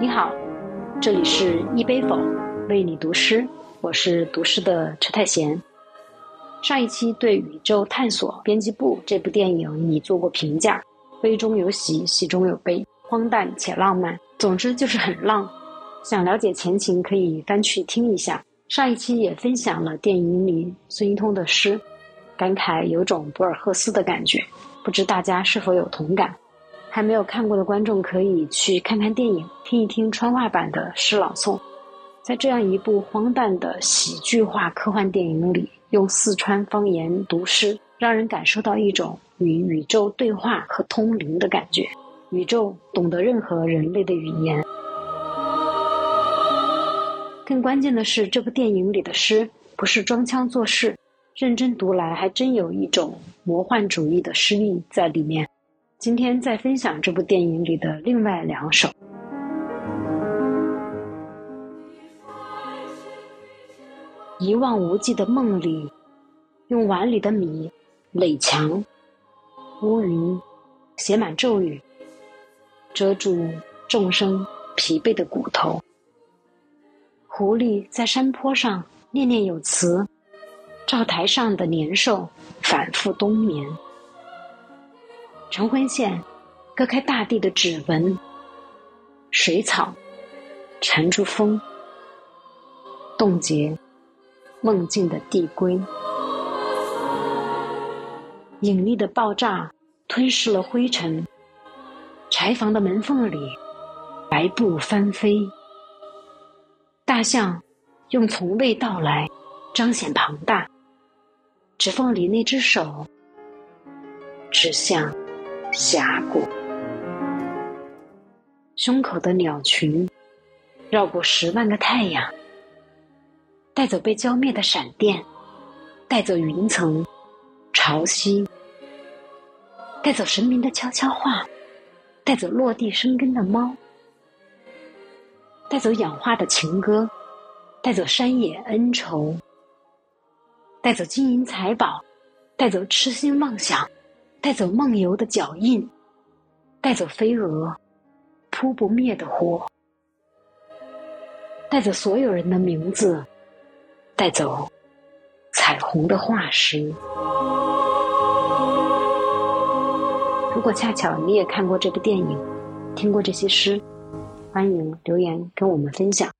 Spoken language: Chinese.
你好这里是一杯否为你读诗，我是读诗的车太贤。上一期对《宇宙探索编辑部》这部电影已做过评价，悲中有喜，喜中有悲，荒诞且浪漫，总之就是很浪。想了解前情，可以翻去听一下。上一期也分享了电影里孙一通的诗，感慨有种博尔赫斯的感觉，不知大家是否有同感？还没有看过的观众可以去看看电影，听一听川话版的诗朗诵。在这样一部荒诞的喜剧化科幻电影里，用四川方言读诗，让人感受到一种与宇宙对话和通灵的感觉。宇宙懂得任何人类的语言。更关键的是，这部电影里的诗不是装腔作势，认真读来还真有一种魔幻主义的诗意在里面。今天再分享这部电影里的另外两首。一望无际的梦里，用碗里的米垒墙，乌云写满咒语，遮住众生疲惫的骨头。狐狸在山坡上念念有词，灶台上的年兽反复冬眠。晨昏线割开大地的指纹，水草缠住风，冻结。梦境的递归，引力的爆炸吞噬了灰尘。柴房的门缝里，白布翻飞。大象用从未到来彰显庞大。指缝里那只手指向峡谷。胸口的鸟群绕过十万个太阳。带走被浇灭的闪电，带走云层、潮汐，带走神明的悄悄话，带走落地生根的猫，带走氧化的情歌，带走山野恩仇，带走金银财宝，带走痴心妄想，带走梦游的脚印，带走飞蛾扑不灭的火，带走所有人的名字。带走彩虹的化石。如果恰巧你也看过这部电影，听过这些诗，欢迎留言跟我们分享。